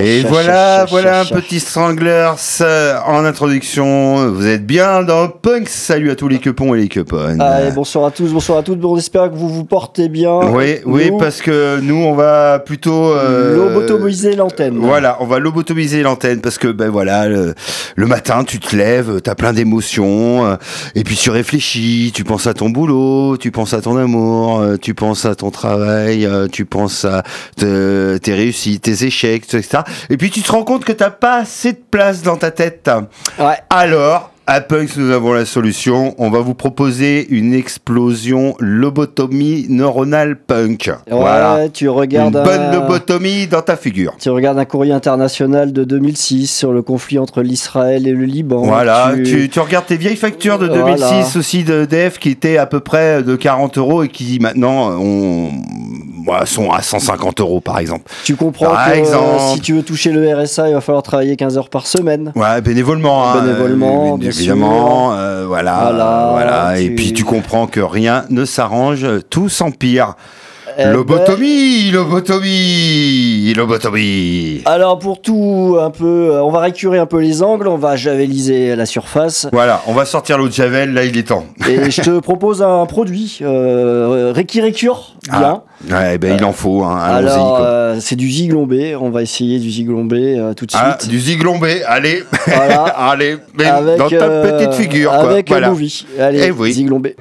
Et voilà, voilà un petit Stranglers euh, en introduction. Vous êtes bien dans Punk. Salut à tous les quepons et les queponnes. Allez, bonsoir à tous, bonsoir à toutes. Bon, on espère que vous vous portez bien. Oui, oui, parce que nous, on va plutôt. euh, lobotomiser l'antenne. Voilà, on va lobotomiser l'antenne parce que ben voilà, le, le matin tu te lèves, t'as plein d'émotions, euh, et puis tu réfléchis, tu penses à ton boulot, tu penses à ton amour, euh, tu penses à ton travail, tu penses à te- tes réussites, tes échecs, etc. Et puis tu te rends compte que t'as pas assez de place dans ta tête. Ouais. Alors, à Punks, nous avons la solution. On va vous proposer une explosion lobotomie neuronale punk. Ouais, voilà. tu regardes Une bonne un... lobotomie dans ta figure. Tu regardes un courrier international de 2006 sur le conflit entre l'Israël et le Liban. Voilà, tu... tu regardes tes vieilles factures de 2006 Voilà. aussi de DF qui étaient à peu près de 40 euros et qui maintenant ont... ouais, sont à 150 euros par exemple. tu comprends Par que exemple. euh, si tu veux toucher le RSA, il va falloir travailler 15 heures par semaine. Ouais, bénévolement. hein, Bénévolement, euh, bien évidemment. euh, voilà, Voilà, voilà. Et puis tu comprends que rien ne s'arrange, tout s'empire. Eh ben, Lobotomie, lobotomie, lobotomie. alors pour tout un peu, euh, on va récurer un peu les angles, on va javeliser la surface. Voilà, on va sortir l'eau de Javel, là il est temps. Et je te propose un produit euh, récure bien. Ah, ouais, ben il en faut, hein. Alors quoi. euh, c'est du ziglombé, on va essayer du ziglombé euh, tout de suite. Ah, du ziglombé, allez, Voilà. allez, mais avec, dans ta petite figure, quoi. Avec voilà. un movie. Allez, Eh oui. ziglombé.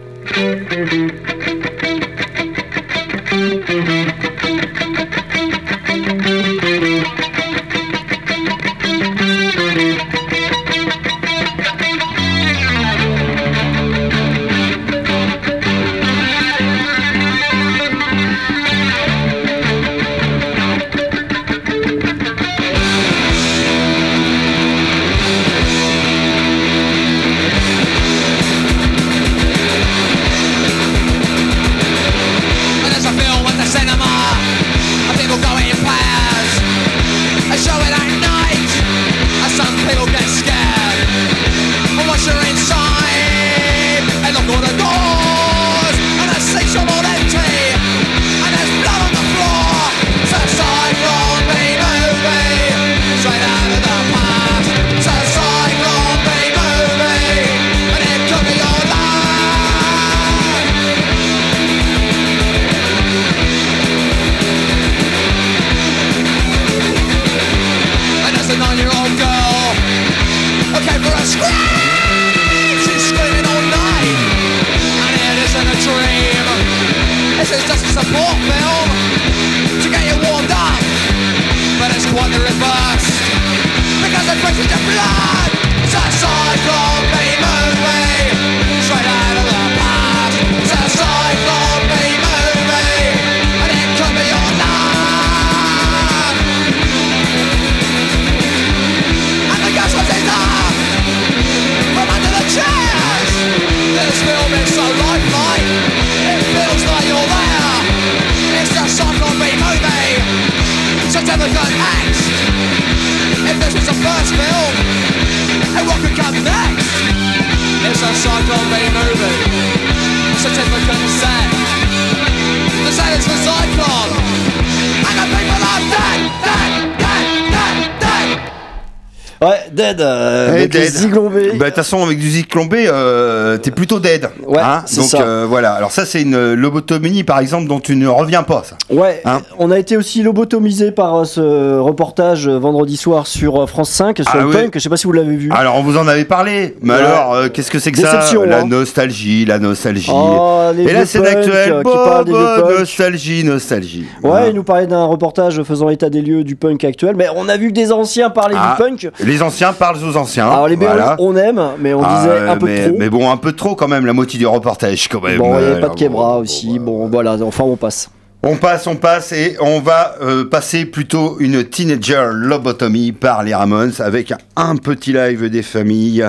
Hey, avec ziglombés. Bah, de toute façon, avec du ziglombé, euh, t'es plutôt dead. Ouais, hein c'est Donc ça. euh, voilà. Alors ça, c'est une lobotomie, par exemple, dont tu ne reviens pas. Ça. Ouais, Hein on a été aussi lobotomisé par euh, ce reportage euh, vendredi soir sur France 5 sur Ah le oui. punk. Je sais pas si vous l'avez vu. Alors, on vous en avait parlé. Mais Ouais. alors, qu'est-ce que c'est que Déception, ça La hein. nostalgie, la nostalgie. Oh, les Et la scène actuelle, qui des nostalgie, nostalgie. Ouais, il nous parlait d'un reportage faisant état des lieux du punk actuel. Mais on a vu que des anciens parler Ah, du punk. Les anciens parlent aux anciens. Alors les BO, voilà. on aime, mais on Ah, disait un peu mais, trop. mais bon, un peu trop quand même, la moitié du reportage quand même. bon, il n'y avait Euh, pas de Kebra bon, aussi. bon, voilà, enfin on passe. On passe, on passe et on va euh, passer plutôt une teenager lobotomie par les Ramones avec un petit live des familles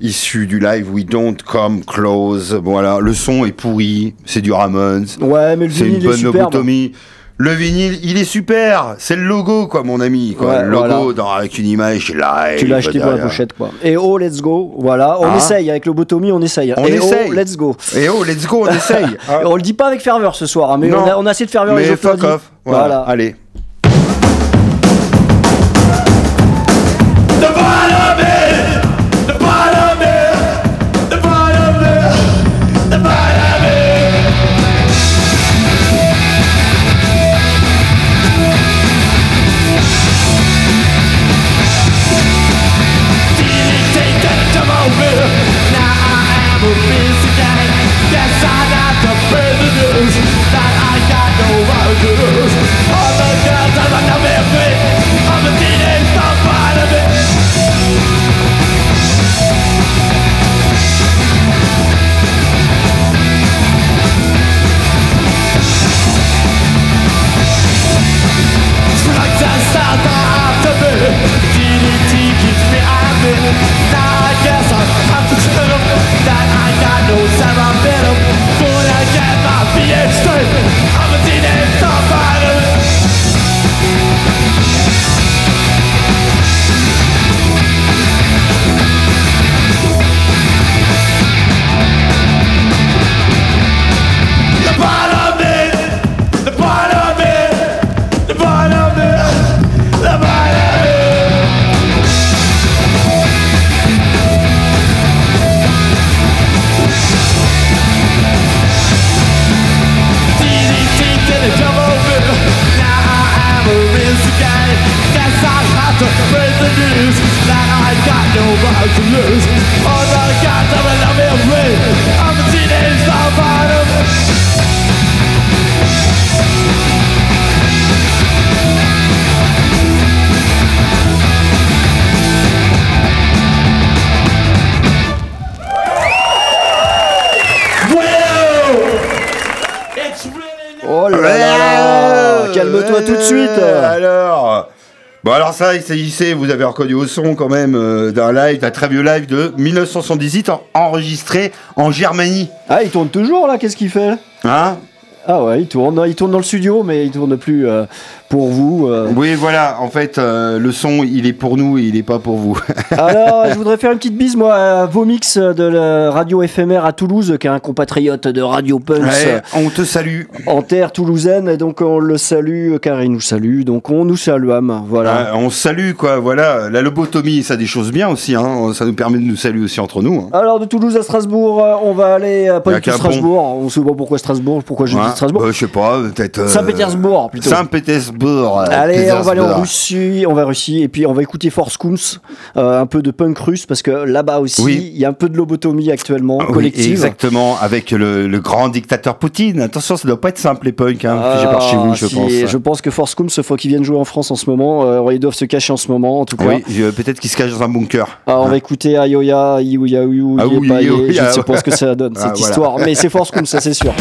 issu du live We Don't Come Close. Voilà, le son est pourri, c'est du Ramones. Ouais, mais le C'est une est bonne superbe. lobotomie. Le vinyle, il est super. C'est le logo, quoi, mon ami. Quoi. Ouais, le logo voilà. dans- avec une image live. Tu l'as acheté pour la derrière. pochette, quoi. Et oh, let's go. Voilà, on Ah. essaye. Avec lobotomie, on essaye. On Et essaye. oh, let's go. Et oh, let's go, on essaye. on le dit pas avec ferveur ce soir, hein, mais on a, on a assez de ferveur les Mais autres fuck off. Voilà. Voilà. Allez. Il s'agissait, vous avez reconnu au son quand même, euh, d'un live, d'un très vieux live de 1978 en- enregistré en Germanie. Ah, il tourne toujours là, qu'est-ce qu'il fait Hein? Ah ouais, il tourne. Il tourne dans le studio, mais il tourne plus euh, pour vous. euh. Oui voilà, en fait, euh, le son, il est pour nous, il est pas pour vous. Alors, je voudrais faire une petite bise, moi, à Vomix de la radio éphémère à Toulouse, qui est un compatriote de Radio Ouais, on te salue. en terre toulousaine, et donc on le salue, car il nous salue, donc on nous salue, voilà. On salue quoi, voilà. La lobotomie, ça a des choses bien aussi, hein. ça nous permet de nous saluer aussi entre nous. hein. Alors, de Toulouse à Strasbourg, euh, on va aller, euh, pas du tout Strasbourg, on sait pas pourquoi Strasbourg, pourquoi je Ouais. dis Strasbourg. Bah, je sais pas, peut-être. Saint-Pétersbourg, plutôt. Saint-Pétersbourg. Euh, Allez, on va aller en. Russie, on va en Russie, et puis on va écouter Force Kums, euh, un peu de punk russe, parce que là-bas aussi, Oui. il y a un peu de lobotomie actuellement, Ah Oui, collective. exactement, avec le, le grand dictateur Poutine. Attention, ça doit pas être simple les punks, hein, par chez vous, je Ah, si, pense. Je pense que Force Kums, faut qu'ils viennent jouer en France en ce moment. euh, ils doivent se cacher en ce moment, en tout cas. Oui, peut-être qu'ils se cachent dans un bunker. Alors, on va écouter Ayoya, Iouya, Iou, Ah oui, je ne ah, sais pas ce que ça donne, Ah, cette voilà. histoire. Mais c'est Force Kums, ça c'est sûr.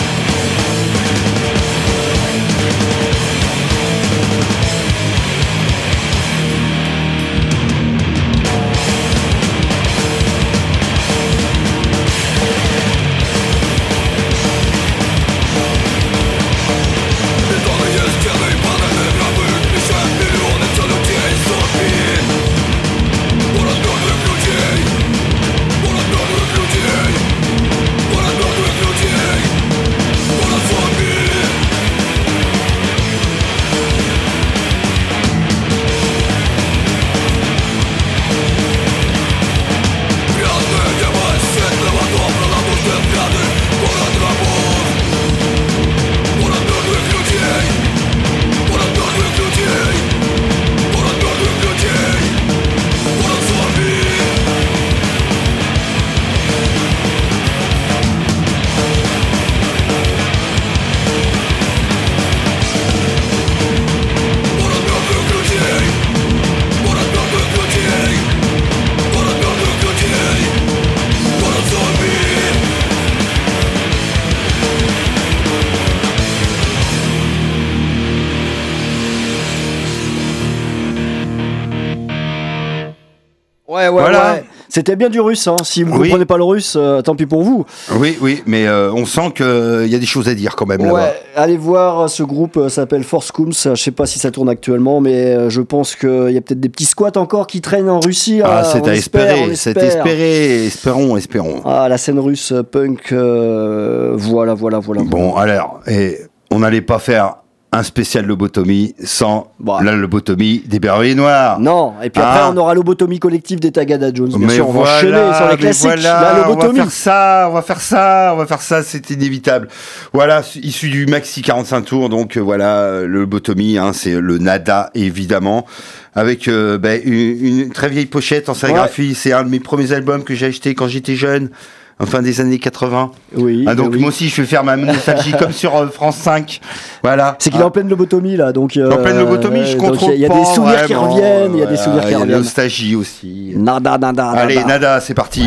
C'était bien du russe, hein. Si vous Oui. comprenez pas le russe, euh, tant pis pour vous. Oui, oui, mais euh, on sent qu'il y a des choses à dire quand même là-bas. Allez voir, ce groupe euh, s'appelle Force Kums. Je sais pas si ça tourne actuellement, mais euh, je pense qu'il y a peut-être des petits squats encore qui traînent en Russie. Ah, c'est à espère, espérer, c'est espère. espérer, espérons, espérons. Ah, la scène russe euh, punk, euh, voilà, voilà, voilà. Bon, alors, et on n'allait pas faire un spécial lobotomie sans Bah. la lobotomie des berruyers noirs. Non, et puis après Ah. on aura lobotomie collective des Tagada Jones. Bien mais sûr, on va enchaîner sur les classiques. voilà, la on va lobotomie. faire ça, on va faire ça, on va faire ça, c'est inévitable. Voilà, issu du maxi 45 tours, donc euh, voilà, le lobotomie, hein, c'est le nada évidemment, avec euh, ben, une, une très vieille pochette en sérigraphie. C'est un de mes premiers albums que j'ai acheté quand j'étais jeune. En fin des années 80. Oui. Ah, donc oui. moi aussi je vais faire ma nostalgie comme sur euh, France 5. Voilà. C'est qu'il est en pleine lobotomie là, donc. euh, En pleine lobotomie, je contrôle Il y a, il y a des souvenirs qui reviennent, il y a des voilà, souvenirs qui Il y a la reviennent. nostalgie aussi. Nada, nada, Allez, nada. nada, c'est parti.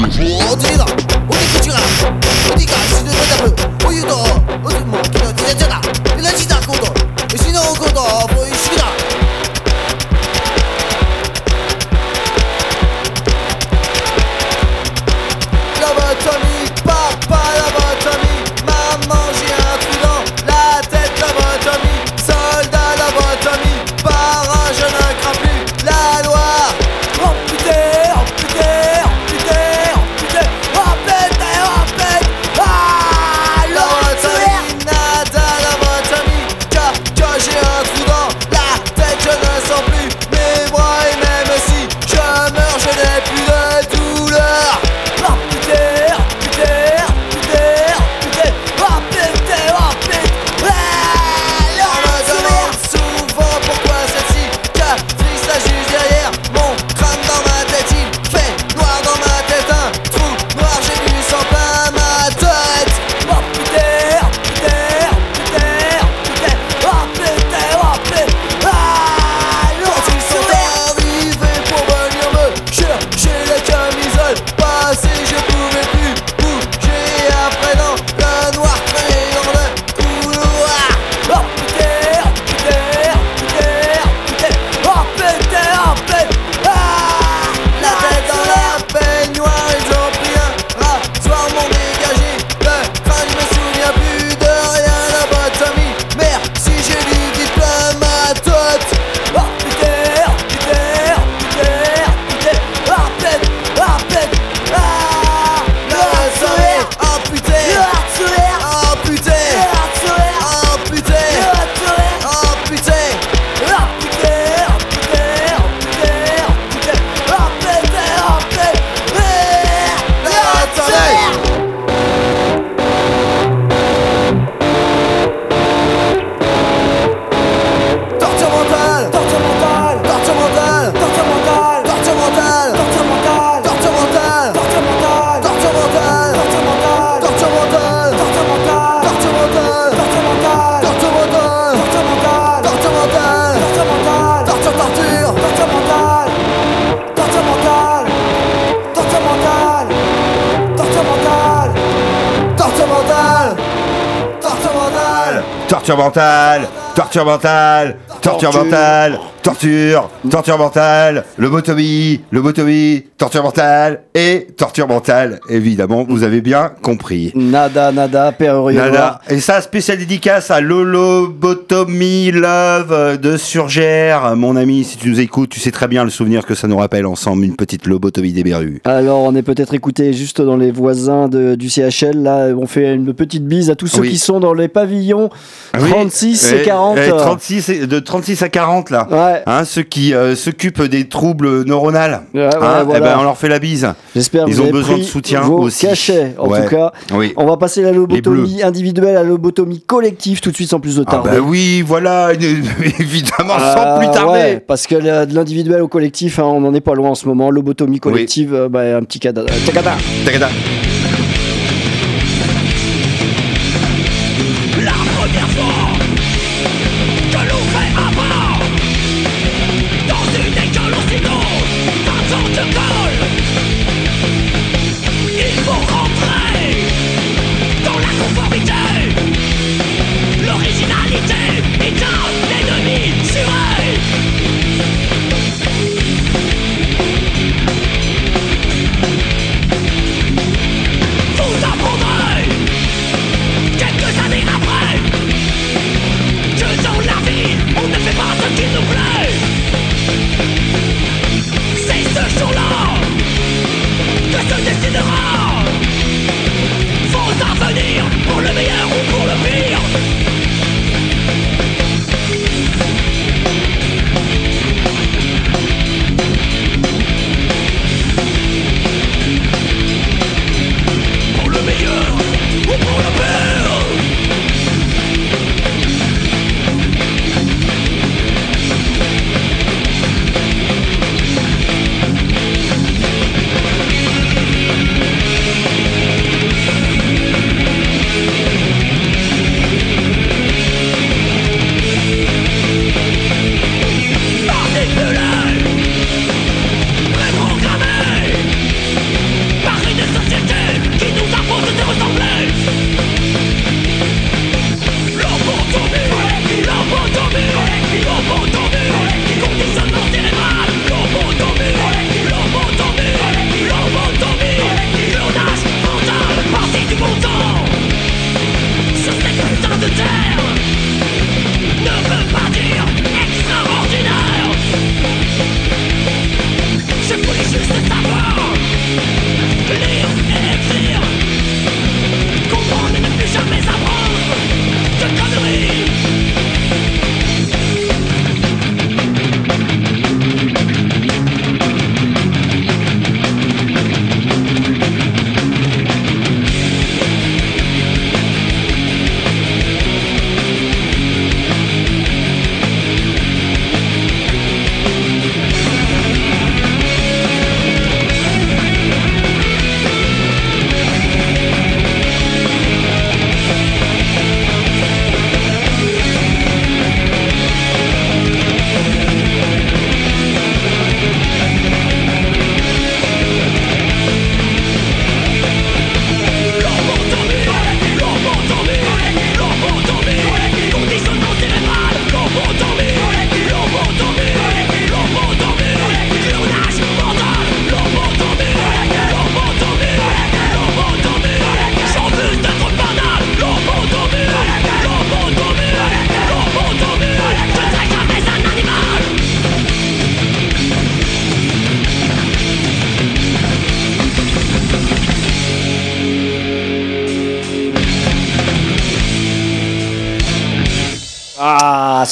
Torture mentale, torture Torture. mentale, torture, torture mentale, lobotomie, lobotomie, torture mentale et torture mentale. Évidemment, vous avez bien compris. Nada, nada, Père. Nada. Et ça, spécial dédicace à Lolobotomie Love de Surgère. Mon ami, si tu nous écoutes, tu sais très bien le souvenir que ça nous rappelle ensemble une petite lobotomie des berrues. Alors, on est peut-être écouté juste dans les voisins de- du CHL. Là, on fait une petite bise à tous ceux Oui. qui sont dans les pavillons 36 et Eh, 40. eh, 36 et- de 36 à 40 là. Ouais. Hein, ceux qui euh, s'occupent des troubles. Ouais, ouais, Hein, eh ben, on leur fait la bise. J'espère Ils vous ont avez besoin pris de soutien vos aussi. cachets. En tout cas, Oui. on va passer la lobotomie individuelle à la lobotomie collective tout de suite sans plus de Ah tarder. bah oui, voilà, évidemment, sans Ah, plus tarder. parce que de l'individuel au collectif, hein, on n'en est pas loin en ce moment. Lobotomie collective, euh, bah, un petit cadre. Tagada. Tagada.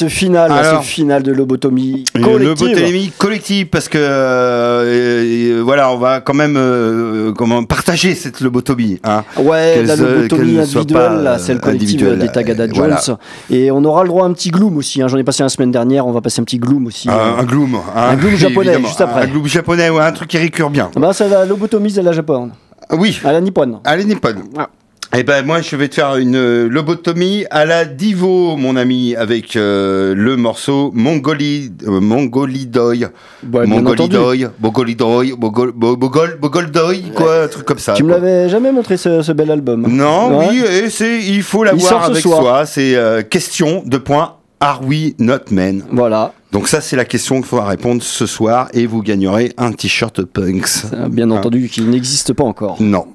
Ce final, Alors. ce final de lobotomie collective. lobotomie collective parce que euh, voilà, on va quand même euh, comment partager cette lobotomie. Hein. Ouais, la lobotomie individuelle, là, celle euh, collective des Tagada Jones. Voilà. Et on aura le droit à un petit gloom aussi. hein. J'en ai passé la semaine dernière, on va passer un petit gloom aussi. Un, euh. un gloom. hein, Un gloom japonais, évidemment. juste après. Un gloom japonais, ouais, un truc qui récure bien. Ah bah, c'est la lobotomie de la Japon, Oui, à la nippone. allez Nippon. Ah. Eh ben moi je vais te faire une euh, lobotomie à la Divo mon ami avec euh, le morceau Mongoli euh, Mongolidoy Ouais, entendu. Mongolidoy Mongolidoy Mogol Bo- Bogol Bogoldoy quoi un truc comme ça. Tu me l'avais jamais montré ce, ce bel album. Non, Ouais. oui, et c'est il faut l'avoir avec soir. soi, c'est euh, question de point Are we not men? Voilà, Donc ça c'est la question qu'il faudra répondre ce soir et vous gagnerez un t-shirt Punks. Bien Ah. entendu, qui n'existe pas encore. Non.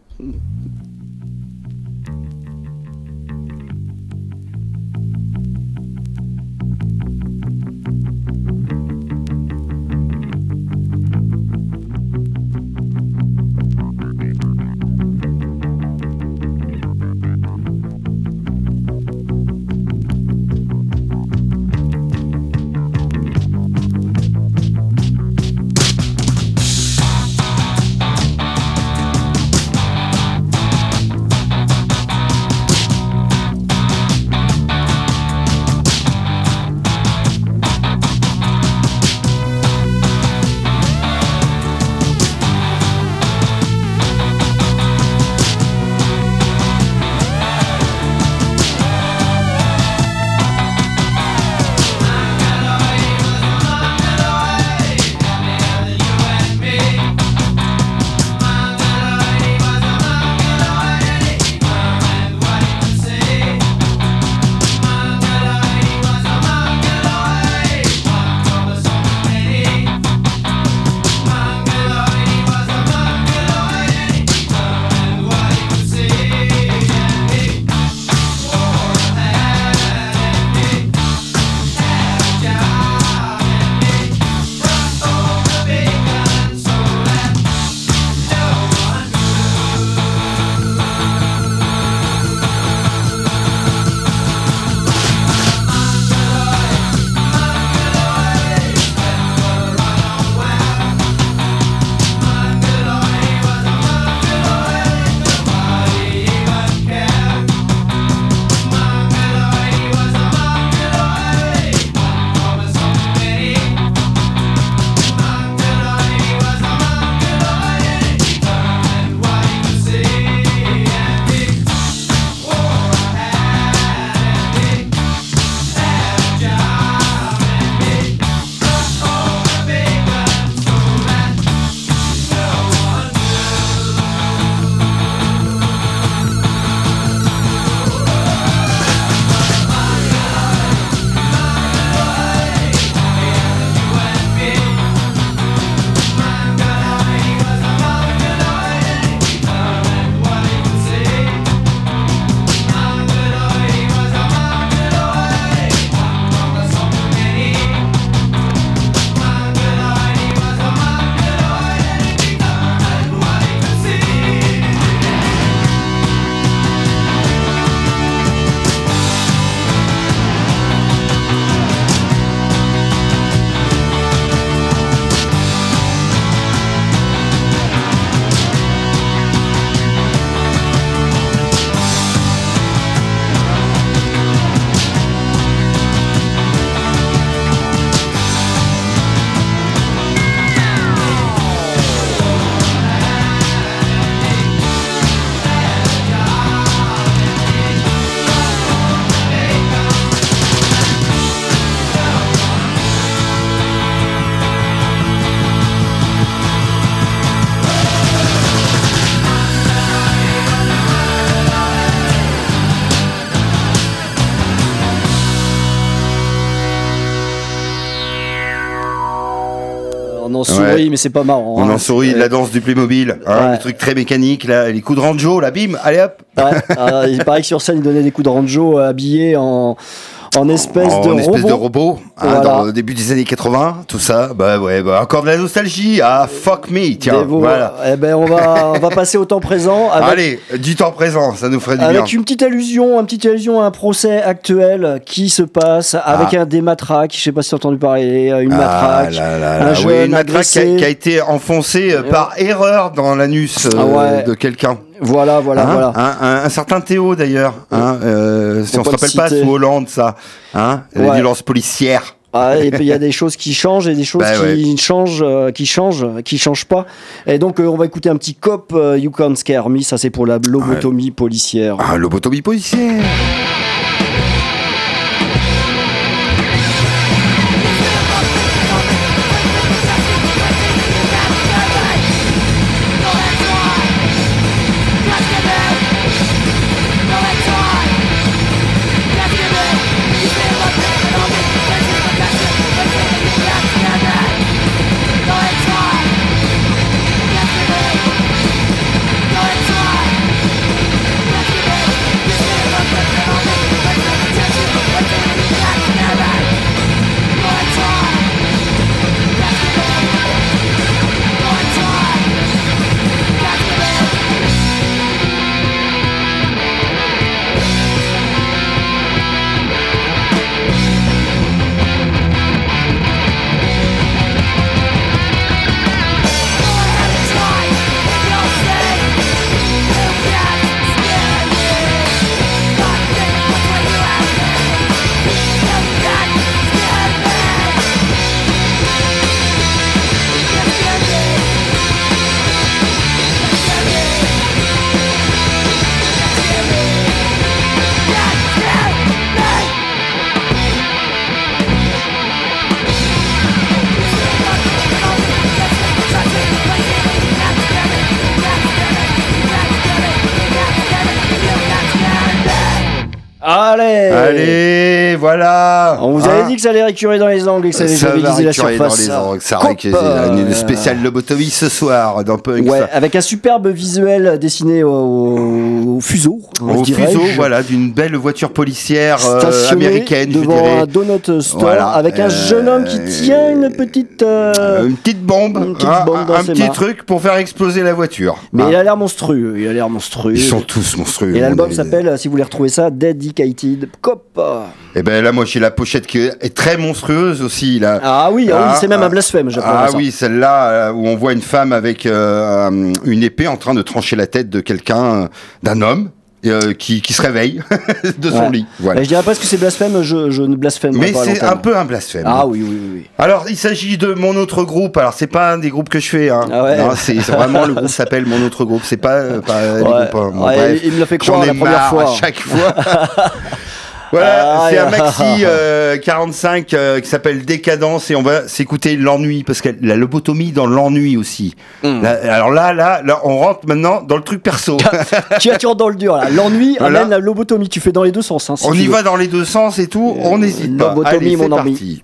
Sourit, mais c'est pas marrant. On hein. en sourit la danse du Playmobil, hein, Ouais. le truc très mécanique, là, les coups de ranjo, là, bim, allez hop. Ouais, euh, il paraît que sur scène, il donnait des coups de ranjo euh, habillés en, en espèce en de espèce robot. de robot, hein, Voilà. dans le début des années 80, tout ça, bah ouais, bah, encore de la nostalgie, ah fuck me, tiens, Des vo- voilà. Eh ben, on va, on va passer au temps présent avec, Allez, du temps présent, ça nous ferait du bien. avec une petite allusion, une petite allusion à un procès actuel qui se passe avec un des matraques. Je sais pas si tu as entendu parler, une Ah matraque. là là un jeune une matraque qui a, agressé. qui a été enfoncée euh, par erreur dans l'anus euh, Ah ouais. de quelqu'un. Voilà, voilà, Hein, voilà. hein, un, un certain Théo d'ailleurs, hein, euh, si Faut on se rappelle pas sous Hollande ça, hein, les Ouais. violences policières. Ah, et puis il y a des choses qui changent et des choses Bah qui ouais. changent, euh, qui changent, qui changent pas. Et donc euh, on va écouter un petit cop euh, You Can't Scare Me. Ça c'est pour la lobotomie policière. Ah, lobotomie policière. Allez, voilà. On vous Hein avait dit que ça allait récurer dans les angles et que ça allait stabiliser la récurer dans surface. les angles, ça récurer. Une euh, spéciale lobotomie ce soir dans Punk. Ouais, avec un superbe visuel dessiné au, au fuseau. Au fuseau, voilà, d'une belle voiture policière euh, américaine, je devant dirais. un donut store Voilà, avec un euh, jeune homme qui tient une petite. euh, Une petite bombe, Une petite hein, bombe un, dans un petit mains. truc pour faire exploser la voiture. Mais hein. il a l'air monstrueux. Il a l'air monstrueux. Ils sont tous monstrueux. Et l'album s'appelle, si vous voulez retrouver ça, Dedicated Cop. Et ben là, moi, j'ai la pochette qui est très monstrueuse aussi. Là. Ah oui, ah oui, Ah, c'est même ah, un blasphème, j'appelle Ah ça. oui, celle-là euh, où on voit une femme avec euh, un- une épée en train de trancher la tête de quelqu'un, euh, d'un homme. euh, qui, qui se réveille de son Ouais. lit. Voilà. Mais je dirais pas que c'est blasphème, je, je ne blasphème Mais pas. à c'est un peu un blasphème. Ah oui, oui, oui. Alors, il s'agit de mon autre groupe. Alors, c'est pas un des groupes que je fais. Hein. Ah ouais. C'est vraiment le groupe s'appelle mon autre groupe. C'est pas, pas les Ouais. groupes. hein. Bon, il me l'a fait croire la première fois. à chaque fois. voilà, Ah, c'est un maxi euh, 45 euh, qui s'appelle Décadence et on va s'écouter l'ennui parce que la lobotomie dans l'ennui aussi. Hmm. Là, alors là, là, là, on rentre maintenant dans le truc perso. tu as dans le dur là. L'ennui Voilà. amène la lobotomie. Tu fais dans les deux sens. hein, si on y veux. va dans les deux sens et tout. On n'hésite pas. lobotomie, Allez, mon parti.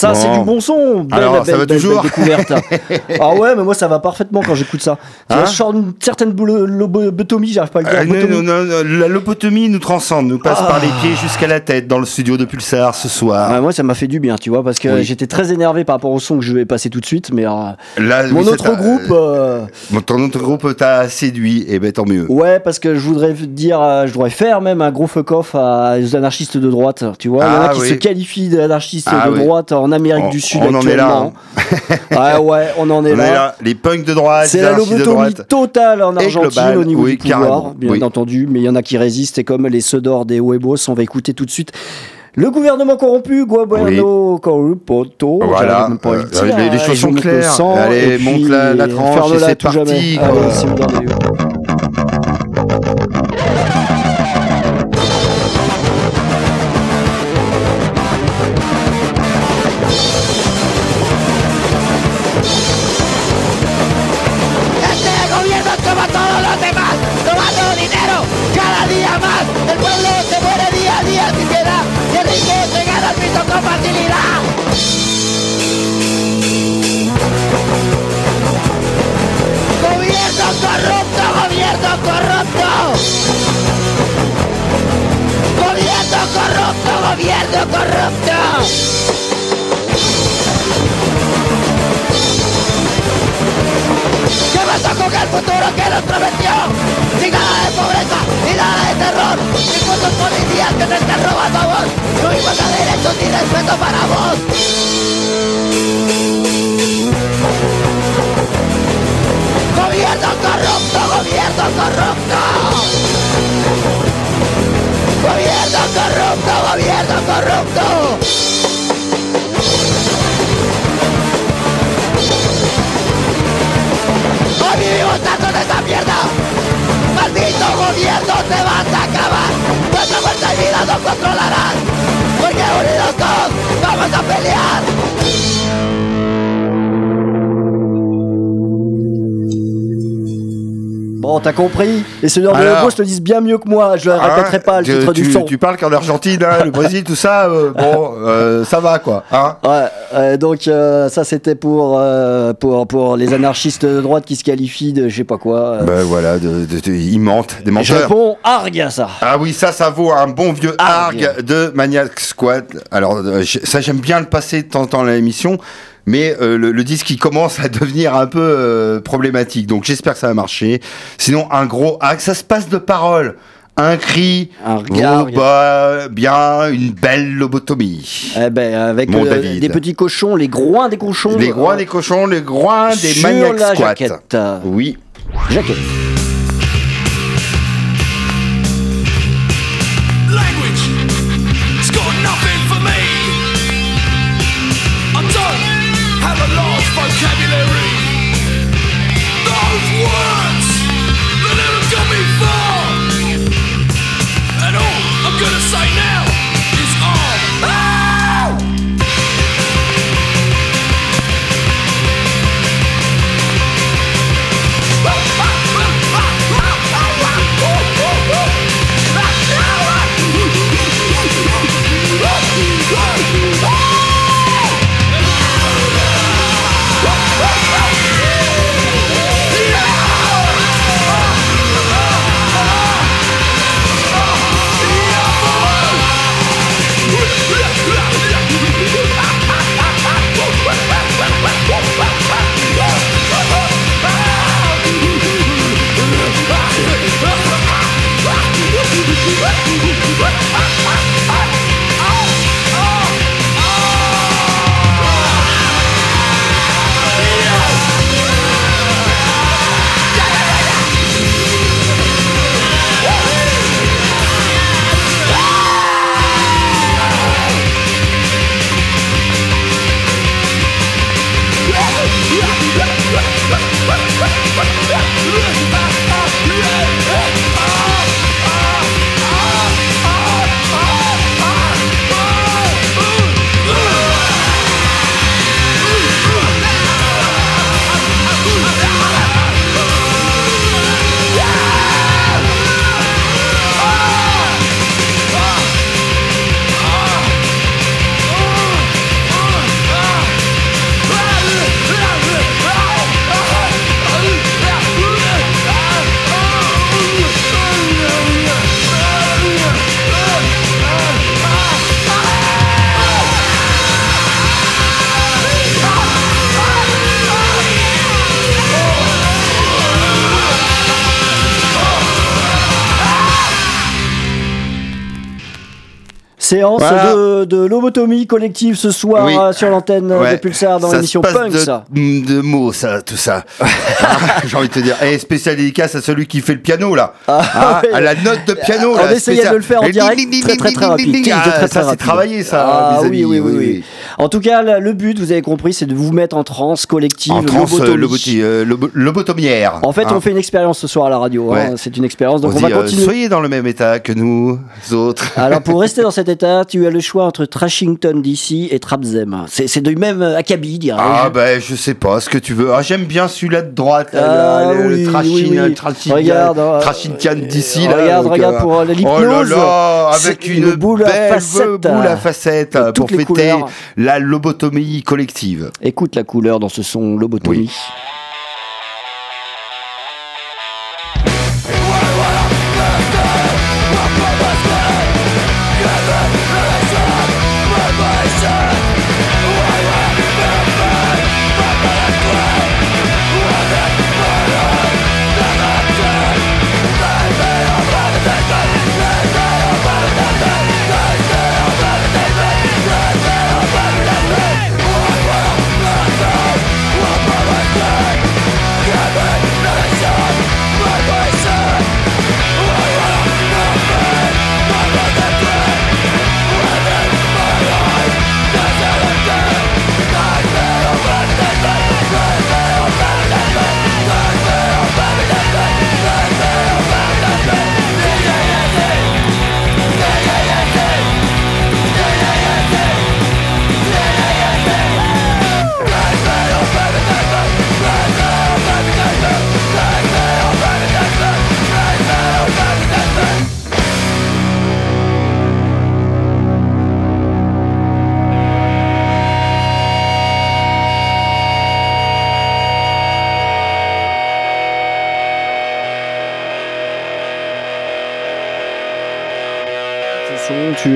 Ça c'est du bon son. Belle, Alors, ça belle, va belle, toujours découverte. ah ouais, mais moi ça va parfaitement quand j'écoute ça. Hein je sors une certaine lobotomie, j'arrive pas à le dire. Euh, non, non, non, non, la lobotomie nous transcende, nous passe Ah. par les pieds jusqu'à la tête dans le studio de Pulsar ce soir. Ah, moi ça m'a fait du bien, tu vois, parce que Oui. j'étais très énervé par rapport au son que je vais passer tout de suite, mais euh, Là, mon oui, autre groupe. euh, Bon, ton autre groupe t'a séduit, et ben tant mieux. Ouais, parce que je voudrais dire, euh, je voudrais faire même un gros fuck-off à- aux anarchistes de droite. Tu vois, il y en a Ah, qui oui. se qualifient d'anarchistes Ah, de droite en Amérique On- du Sud on en est là, actuellement. ouais, ouais, on en est On là. est là, les punks de droite, C'est la lobotomie totale en Argentine globale, au niveau oui, du pouvoir, bien oui. entendu, mais il y en a qui résistent, et comme les Sodor des Huevos, on va écouter tout de suite. Le gouvernement corrompu, Guabueno corrupto. Voilà, même pas euh, les- les choses sont le claires. sang, Allez, monte la- la tranche et c'est jamais. parti, Allez, El pueblo se muere día a día sin piedad y el rico se gana el piso con facilidad. Gobierno corrupto, gobierno corrupto. Gobierno corrupto, gobierno corrupto. ¿Qué pasó con el futuro que nos prometió? Sin nada de pobreza, ni nada de terror Ni cuantos policías que te están robando a vos. No de derechos ni respeto para vos. Gobierno corrupto, gobierno corrupto. Gobierno corrupto, gobierno corrupto esta mierda. Maldito gobierno te vas a acabar. Nuestra fuerza y vida nos controlarán. Porque unidos todos vamos a pelear Bon, t'as compris Les Sodor des Alors. Huevos le disent bien mieux que moi, je le Hein, répéterai pas, le tu, titre tu- du son. tu parles qu'en Argentine, hein, le Brésil, tout ça, euh, bon, euh, ça va quoi. Hein Ouais, donc euh, ça c'était pour, pour, pour les anarchistes de droite qui se qualifient de je sais pas quoi. ben voilà, de, de- de- ils mentent, des je menteurs. réponds argue à ça. Ah oui, ça, ça vaut un bon vieux Argue. argue de Maniac Squad. Alors, ça, j'aime bien le passer de temps en temps à l'émission, mais euh, le, le disque, il commence à devenir un peu euh, problématique. Donc, j'espère que ça va marcher. Sinon, un gros argue, ça se passe de paroles. Un cri, Un regard. vaut bah, bien une belle lobotomie. Eh ben, avec Mon euh, David. des petits cochons, les groins des cochons. Les groins des cochons, les groins des sur Maniac la Squad. jaquette. Oui. Jaquette. Séance. De, lobotomie collective ce soir Oui. euh, sur l'antenne Ouais. de Pulsar dans l'émission Punk, de, ça. de mots, ça, tout ça. Ah, J'ai envie de te dire. Et spécial dédicace à celui qui fait le piano, là. Ah, ouais. À la note de piano, On là. essayait spécial. de le faire en direct, très, très, très rapide. Très, Ah, Ça, c'est travaillé, ça, Ah, mes oui, amis. oui, oui, oui. En tout cas, le but, vous avez compris, c'est de vous mettre en transe collective. En trans, lobotomie. euh, euh, lobotomière. En fait, on fait une expérience ce soir à la radio. hein. C'est une expérience, donc On va euh, continuer. soyez dans le même état que nous autres. Alors pour rester dans cet état, tu as le choix entre Trashington DC et Trapzem. C'est du même euh, acabit, dirais-je. Ah ben je sais pas ce que tu veux. Ah j'aime bien celui-là de droite, Ah, là, le, oui, le Trashin, oui, oui. le Trashin- Regarde, euh, Trashintian d'ici là. regarde, donc, regarde, pour, euh, Oh l'hypnose, là là, avec une, une boule à belle facettes. boule à facettes euh, pour fêter couleurs. la lobotomie collective. Écoute la couleur dans ce son lobotomie.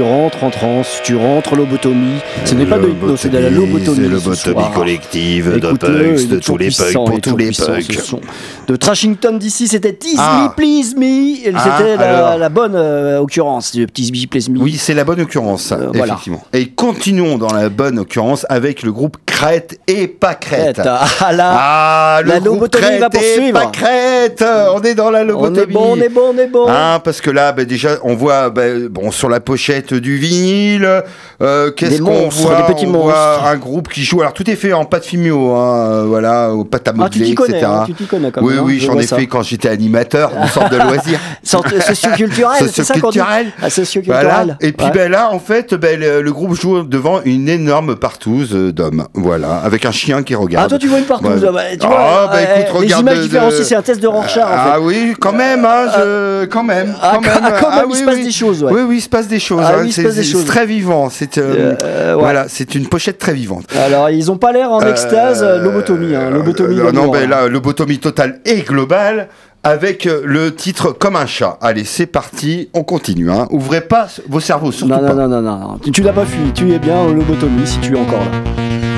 Rentres en transe, tu rentres lobotomie. Ce n'est pas de l'hypnose, c'est de la lobotomie. Collective de punks, de tous les punks, pour tous les punks. De Trashington d'ici, c'était Tease Ah. Me, Please Me. Et Ah, C'était la, bonne euh, occurrence Tease Me, Please Me. Oui, c'est la bonne occurrence, Euh, effectivement. Et continuons dans la bonne occurrence avec le groupe Crête et pas Crête. Ah Ah, le La groupe lobotomie Crête va et poursuivre. pas Crête On est dans la on lobotomie. est bon, on est bon, on est bon. Parce que là, bah, déjà, on voit bah, bon sur la pochette du vinyle, euh, qu'est-ce qu'on voit des petits On voit un groupe qui joue. Alors tout est fait en pâte fimio, hein, euh, voilà, au pâte à Ah, tu modeler, connais, etc. hein, tu connais quand oui, même. hein, oui, je j'en ai ça. fait quand j'étais animateur, une sorte de loisir. Sorte socioculturelle, c'est ça qu'on dit Socioculturel. Ah, socioculturelle. Voilà. Et puis Ouais. ben là, en fait, ben, le, le groupe joue devant une énorme partouze euh, d'hommes, voilà, avec un chien qui regarde. Ah, toi, tu vois une partouze. Ouais. ah bah, tu Ah, vois, bah, euh, écoute, les regarde images différenciées, c'est un test de Rorschach, fait. Ah oui, quand même, hein, quand même, Ah, quand même. même, il oui, se passe oui. des choses. Oui, oui, il se passe des choses. Ah oui, c'est très vivant. C'est euh, Euh, ouais. voilà, c'est une pochette très vivante. Alors, ils ont pas l'air en extase, euh, lobotomie. Hein, lobotomie non, ben hein. là, lobotomie totale et globale. Avec le titre Comme un chat. Allez, c'est parti, on continue. Hein. Ouvrez pas vos cerveaux, surtout Non, non, pas. non, non, non, non. Tu, tu l'as pas fui. Tu es bien en lobotomie si tu es encore là.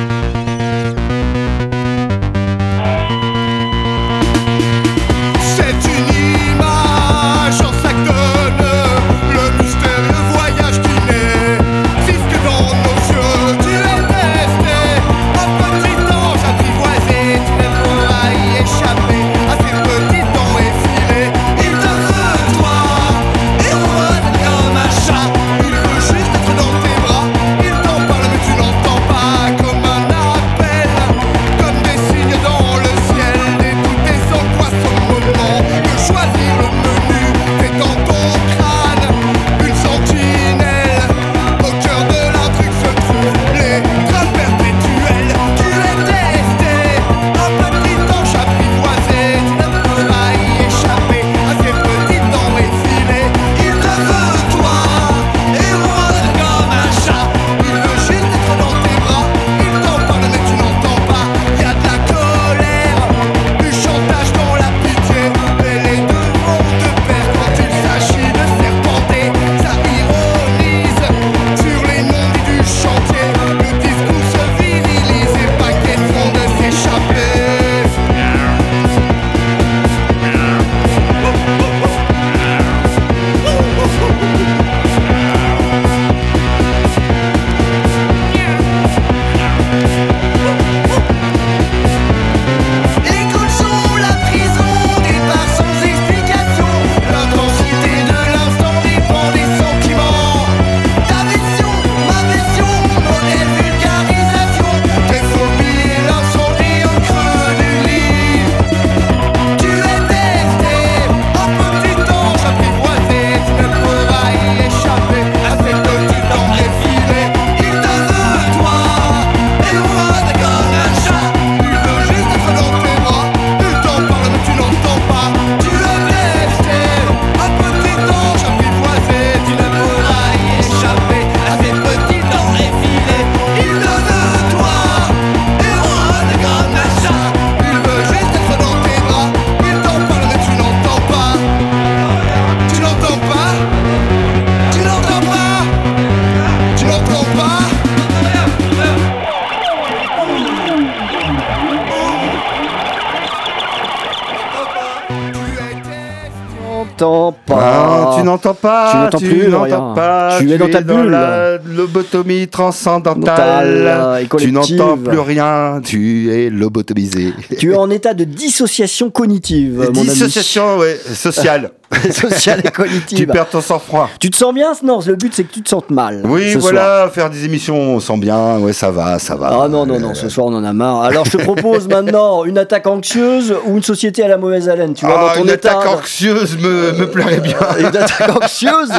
Pas, Tu n'entends plus, rien. pas, Tu es dans ta bulle. la lobotomie transcendantale, tu n'entends plus rien, tu es lobotomisé. Tu es en état de dissociation cognitive, mon ami. Dissociation ouais, sociale. Sociale et cognitive. tu perds ton sang-froid. Tu te sens bien Non, le but c'est que tu te sentes mal. Oui, ce soir. voilà, faire des émissions, on sent bien, ouais, ça va, ça va. Ah non, non, non, ce soir on en a marre. Alors je te propose maintenant une attaque anxieuse ou une société à la mauvaise haleine. Tu vois, Ah, dans ton une état. attaque anxieuse me, me plairait bien. Une attaque anxieuse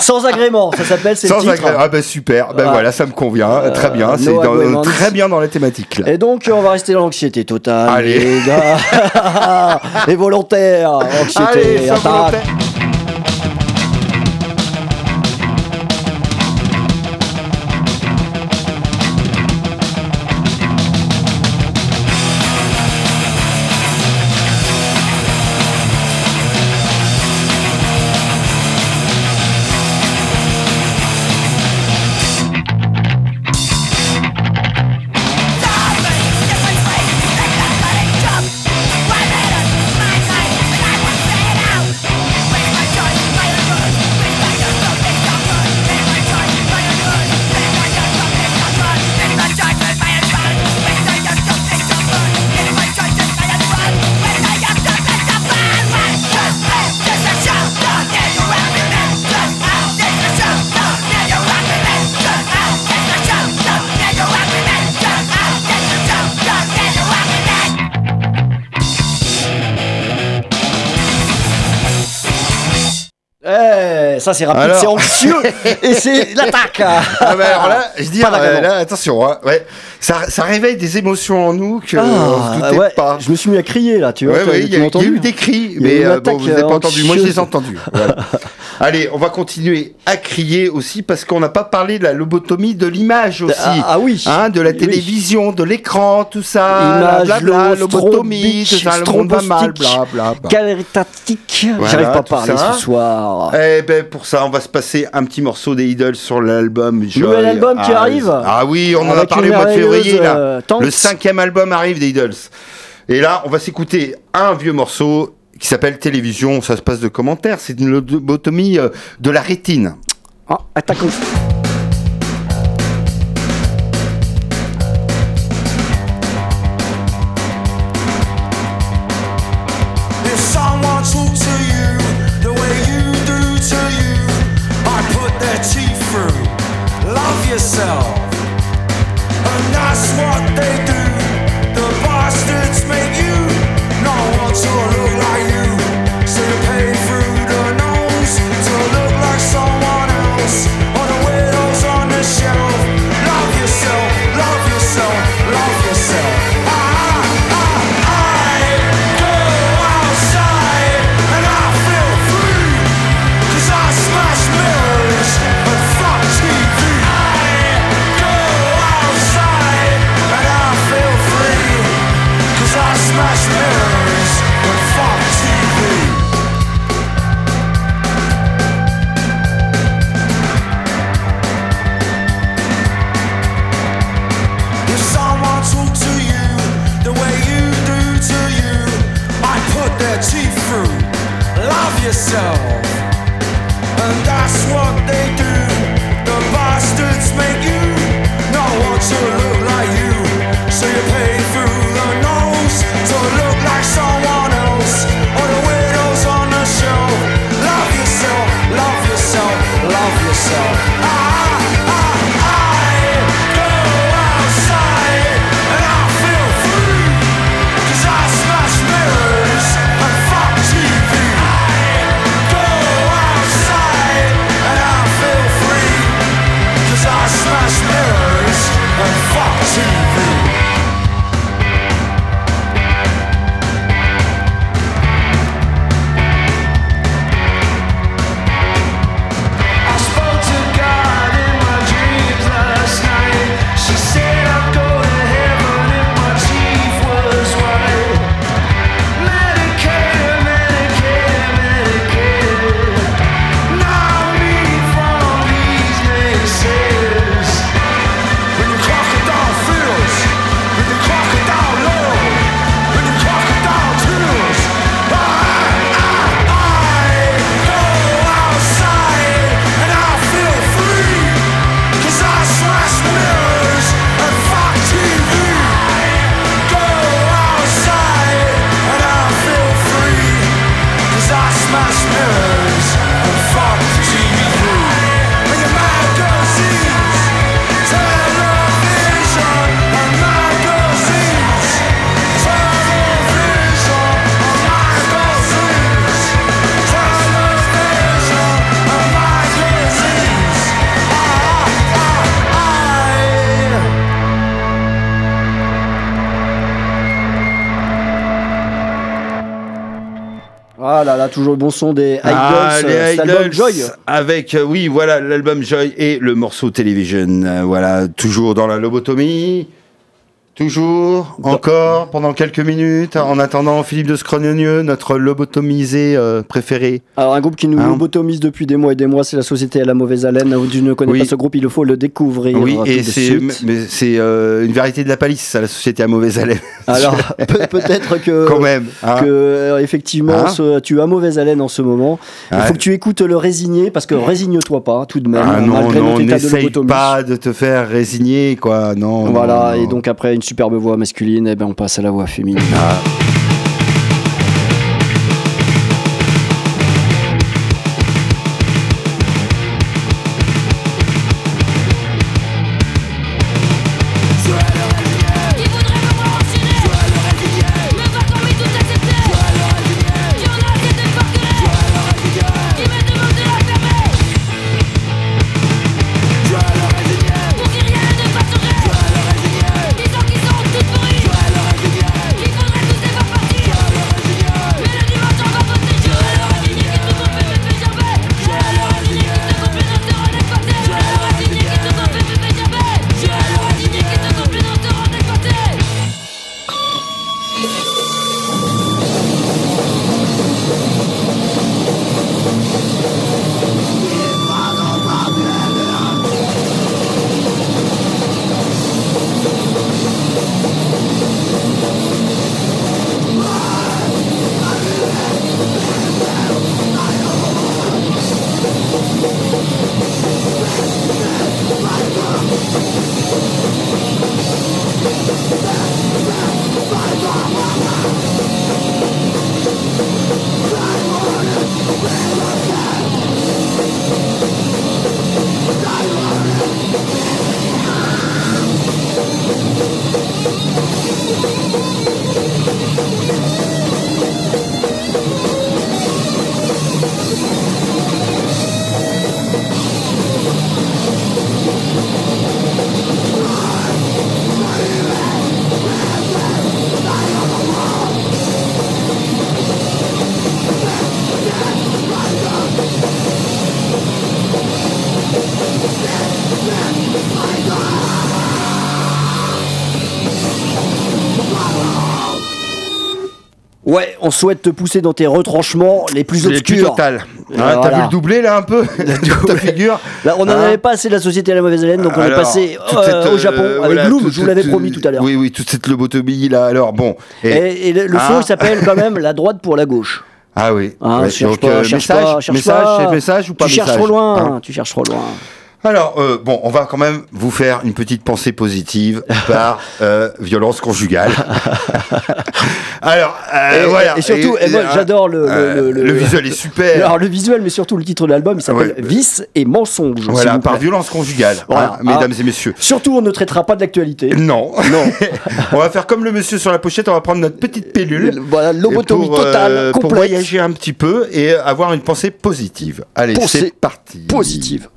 sans agrément, ça s'appelle, c'est le Sans titre. agré- Ah ben super, ben Ah. voilà, ça me convient, très bien, c'est no très bien dans la thématique là. Et donc on va rester dans l'anxiété totale. Allez. les gars. Et volontaire. Anxiété, Allez, ça attaque. Ça c'est rapide, Alors. c'est anxieux et c'est l'attaque. Ah ben alors là, je dis, euh, là, attention, hein, ouais, ça, ça réveille des émotions en nous que on se Ah, doutait ouais, pas. je me suis mis à crier là, tu vois. Ouais, ouais, il y, a- y eu des cris, mais euh, bon, vous n'avez pas euh, entendu. Moi, je les ai entendus. voilà. Allez, on va continuer à crier aussi parce qu'on n'a pas parlé de la lobotomie de l'image aussi. Ah, ah oui. Hein, de la Oui. télévision, de l'écran, tout ça, Image, lobo, lobotomie, tout ça, le va mal. Caritatique. Voilà, J'arrive pas à parler ça. ce soir. Eh ben pour ça, on va se passer un petit morceau des Idols sur l'album. Nouvel album qui Ah, arrive Ah oui, on en a Avec parlé au mois de février là. euh. Le cinquième album arrive des Idols. Et là, on va s'écouter un vieux morceau qui s'appelle Télévision. Ça se passe de commentaires. C'est une lobotomie euh, de la rétine. Ah, attaque anxieuse. If someone talks to you the way you do to you, I put their teeth through. Love yourself. And that's what they do. Love toujours le bon son des Idols, Ah, euh, les album Idols, Joy. Avec, euh, oui, voilà, l'album Joy et le morceau Television. Euh, voilà, toujours dans la lobotomie. Toujours, encore, pendant quelques minutes, en attendant Philippe de Scrogneux, notre lobotomisé euh, préféré. Alors un groupe qui nous Hein lobotomise depuis des mois et des mois, c'est la société à la mauvaise haleine. Tu ne connais Oui. pas ce groupe, il faut le découvrir. Oui, et c'est euh, une vérité de la palisse, ça, la société à mauvaise haleine. Alors peut- peut-être que Quand même. hein. que euh, effectivement Hein ce- tu as mauvaise haleine en ce moment. Il faut que tu écoutes le résigné parce que résigne-toi pas tout de même Ah non, malgré non, notre état de n'essaye lobotomie. pas de te faire résigner, quoi. Non. Voilà, non. et donc après une superbe voix masculine, et ben on passe à la voix féminine. Ah. On souhaite te pousser dans tes retranchements les plus C'est le cul obscurs. total. Et Ah, T'as voilà. vu le doublé là un peu Ta figure Là, on n'en Hein avait pas assez de la société à la mauvaise haleine, donc on est passé euh, cette, au Japon euh, avec voilà, Gloom, toute je vous l'avais promis tout à l'heure. Oui, oui, toute cette lobotomie là. Alors bon. Et- Et, et le, le Ah. son, il s'appelle quand même la droite pour la gauche. Ah oui. Hein, Ouais, cherche donc, pas, euh, cherche message, pas, cherche message, pas. message ou pas Tu cherches message trop loin, Hein tu cherches trop loin. Alors, euh, bon, on va quand même vous faire une petite pensée positive par euh, violence conjugale. Alors, euh, Et- voilà. et surtout, et moi, j'adore le- le- euh, le- le- visuel est super. Alors le visuel, mais surtout le titre de l'album, il s'appelle Ouais. Vice et mensonge. voilà, par violence conjugale, Voilà. hein, mesdames Ah. et messieurs. Surtout, on ne traitera pas de l'actualité. Non. Non. on va faire comme le monsieur sur la pochette, on va prendre notre petite pilule. Voilà, lobotomie pour, euh, totale, pour complète, voyager un petit peu et avoir une pensée positive. Allez, c'est parti. positive.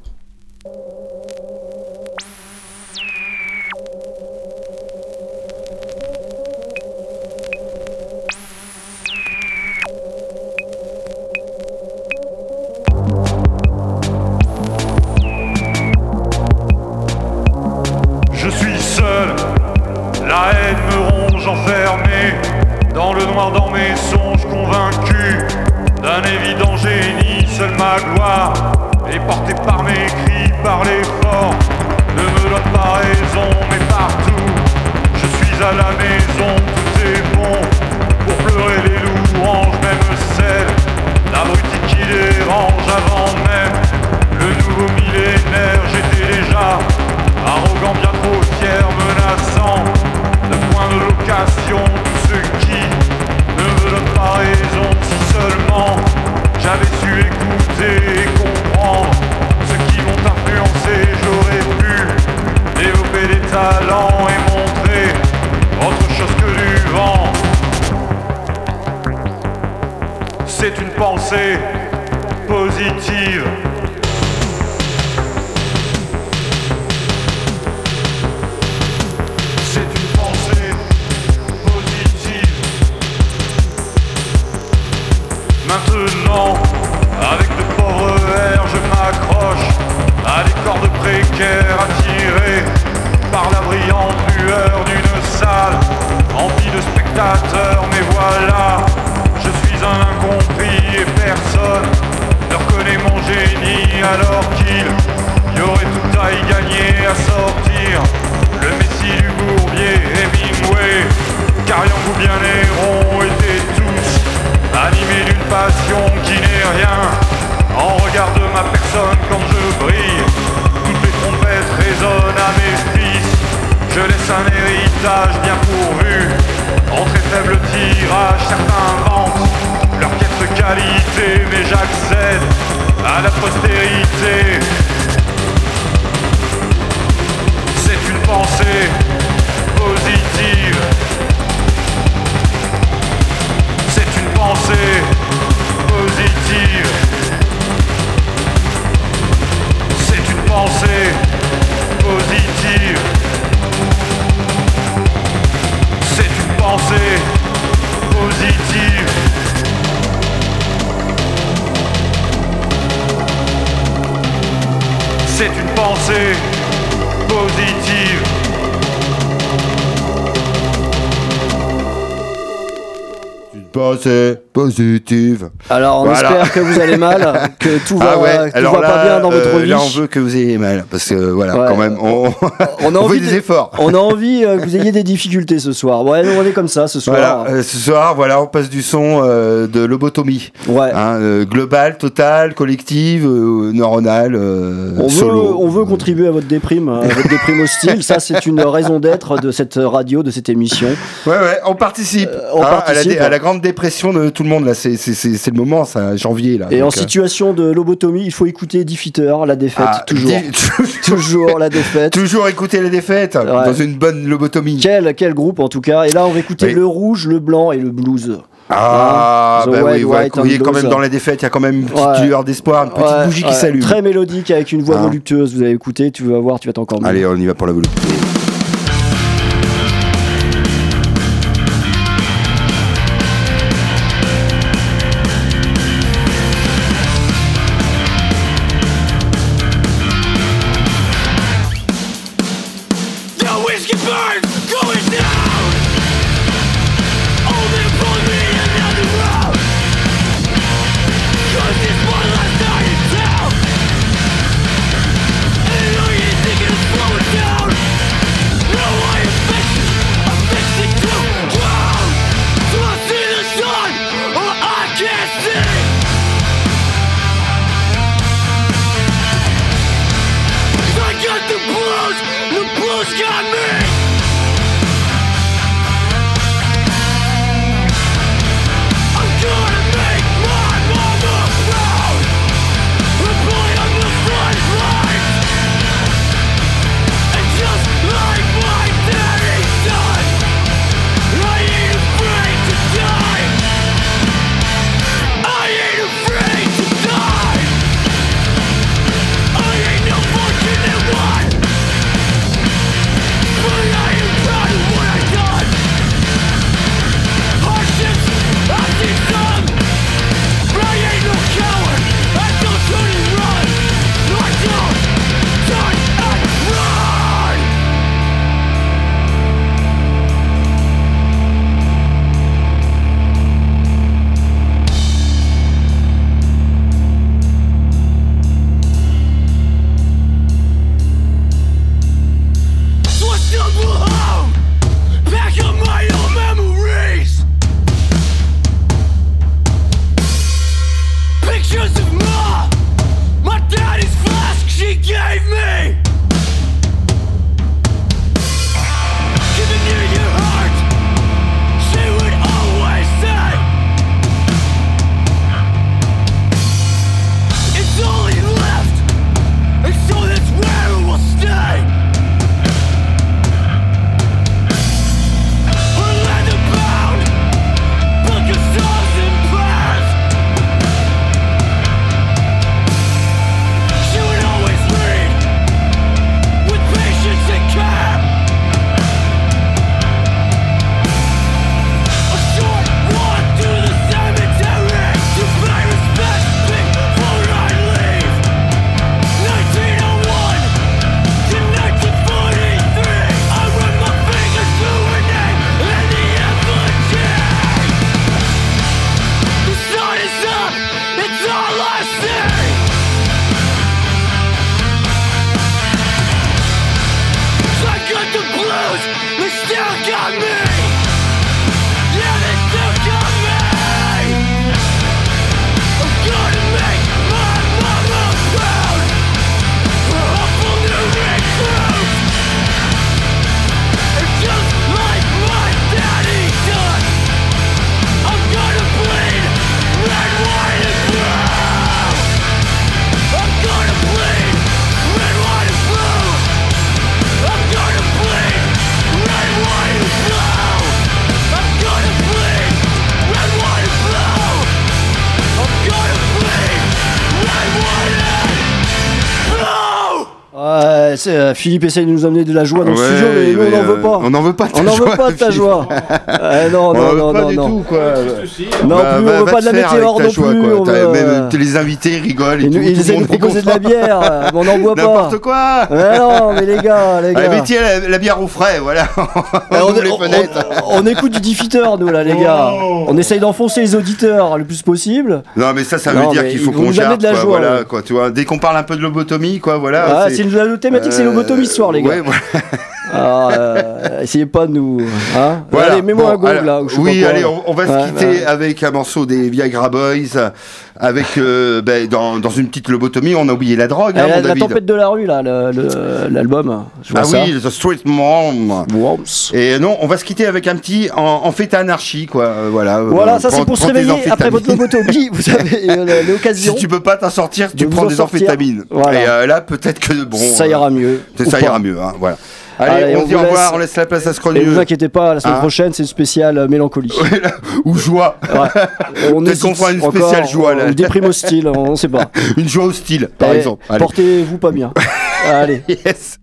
Positive. Alors, on Voilà. espère que vous allez mal, que tout va, ah ouais, tout alors va là, pas bien dans votre euh, vie. là, on veut que vous ayez mal. Parce que voilà, Ouais. quand même, on, On a on envie de- des efforts. On a envie euh, que vous ayez des difficultés ce soir. Ouais, on est comme ça ce soir. Voilà, euh, ce soir, voilà, on passe du son euh, de lobotomie. Ouais. Hein, euh, globale, totale, collective, euh, neuronale, euh, On veut, solo. on veut contribuer à votre déprime, à votre déprime hostile. Ça, c'est une raison d'être de cette radio, de cette émission. Ouais, ouais, on participe, Euh, on hein, À, la participe. à la grande dépression de tout le monde, là. C'est le moment, ça, janvier, là. Et en Donc, euh, situation de lobotomie, il faut écouter Diffeater, la défaite, ah, toujours. toujours la défaite. Toujours écouter les défaites dans une bonne lobotomie. Quel, quel groupe en tout cas. Et là, on va écouter Oui. le rouge, le blanc et le blues. Ah, Hein, The bah oui, ouais, quand même dans les défaites, il y a quand même une petite Ouais. lueur d'espoir, une petite Ouais, bougie qui ouais. s'allume. Très mélodique avec une voix Hein. voluptueuse. Vous avez écouté, tu vas voir, tu vas t'encore mieux. Allez, on y va pour la volupté. Euh, Philippe essaye de nous amener de la joie dans le Ouais, studio, mais nous, on n'en euh, veut pas. On n'en veut pas de ta On n'en veut joie, pas de ta joie. Euh, non, On non, veut non, pas non, du non. tout, quoi. Non Bah, plus, va- on veut pas de la météore non joie, plus. quoi. on T'as- veut- Même euh, les invités rigolent et Ils tout. ils le essaient de proposer de la bière, euh, mais on n'en boit pas. N'importe quoi non, mais les gars, les gars. tiens, la, bière au frais, voilà. On les écoute du diffiteur, nous, là, les gars. Oh. On essaye d'enfoncer les auditeurs le plus possible. Non, mais ça, ça Non, veut dire qu'il faut qu'on gère, de la quoi, joie, voilà, quoi, tu vois. Dès qu'on parle un peu de lobotomie, quoi, voilà. Ah, c'est une la thématique, c'est ce soir, les gars. Alors, euh, essayez pas de nous. Hein Voilà. Allez, mets-moi Bon, un alors, là. je oui, allez, on, on va se quitter ouais. avec un morceau des Viagra Boys, avec euh, ben, dans, dans une petite lobotomie, on a oublié la drogue, hein, la, tempête de la rue, là, l'album. Ah ça. oui, The Street Mom. Worms. Et non, on va se quitter avec un petit en, en fête anarchie, quoi. euh, voilà. Voilà, ça c'est pour se réveiller après votre lobotomie. Vous avez l'occasion. Si tu peux pas t'en sortir, tu prends en des amphétamines. Voilà. Et euh, là, peut-être que bon. ça ira mieux. ça ira mieux, hein, voilà. Allez, Allez, on, on dit vous au revoir, laisse. on laisse la place à Et vous Scrogneux. inquiétez pas, la semaine Hein prochaine c'est une spéciale euh, mélancolie. Ou joie. Ouais. On Peut-être qu'on fera une encore, spéciale joie, là. Ou déprime hostile, on sait pas. Une joie hostile, par Eh, exemple. Portez-vous pas bien. Allez. Yes.